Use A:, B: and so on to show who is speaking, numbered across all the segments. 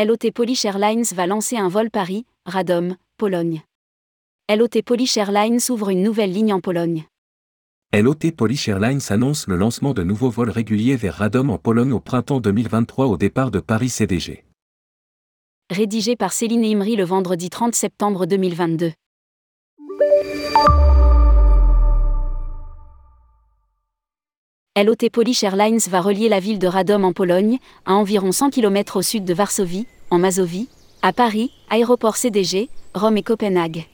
A: LOT Polish Airlines va lancer un vol Paris, Radom, Pologne. LOT Polish Airlines ouvre une nouvelle ligne en Pologne.
B: LOT Polish Airlines annonce le lancement de nouveaux vols réguliers vers Radom en Pologne au printemps 2023 au départ de Paris CDG.
A: Rédigé par Céline Imri le vendredi 30 septembre 2022. LOT Polish Airlines va relier la ville de Radom en Pologne, à environ 100 km au sud de Varsovie, en Mazovie, à Paris, aéroport CDG, Rome et Copenhague.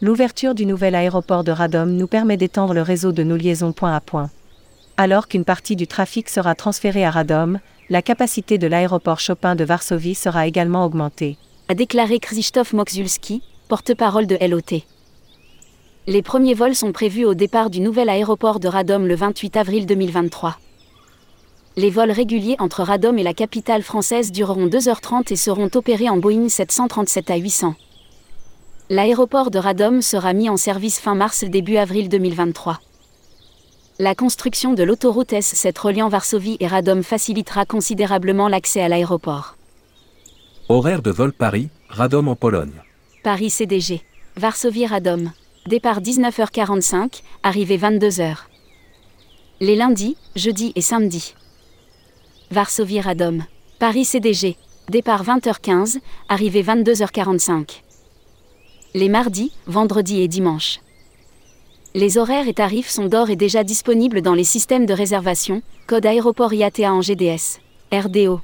C: L'ouverture du nouvel aéroport de Radom nous permet d'étendre le réseau de nos liaisons point à point. Alors qu'une partie du trafic sera transférée à Radom, la capacité de l'aéroport Chopin de Varsovie sera également augmentée.
A: A déclaré Krzysztof Mokzulski, porte-parole de LOT. Les premiers vols sont prévus au départ du nouvel aéroport de Radom le 28 avril 2023. Les vols réguliers entre Radom et la capitale française dureront 2h30 et seront opérés en Boeing 737 à 800. L'aéroport de Radom sera mis en service fin mars début avril 2023. La construction de l'autoroute S7 reliant Varsovie et Radom facilitera considérablement l'accès à l'aéroport.
B: Horaire de vol Paris, Radom en Pologne.
A: Paris CDG. Varsovie Radom. Départ 19h45, arrivée 22h. Les lundis, jeudis et samedis. Varsovie Radom. Paris CDG. Départ 20h15, arrivée 22h45. Les mardis, vendredis et dimanches. Les horaires et tarifs sont d'or et déjà disponibles dans les systèmes de réservation, code aéroport IATA en GDS. RDO.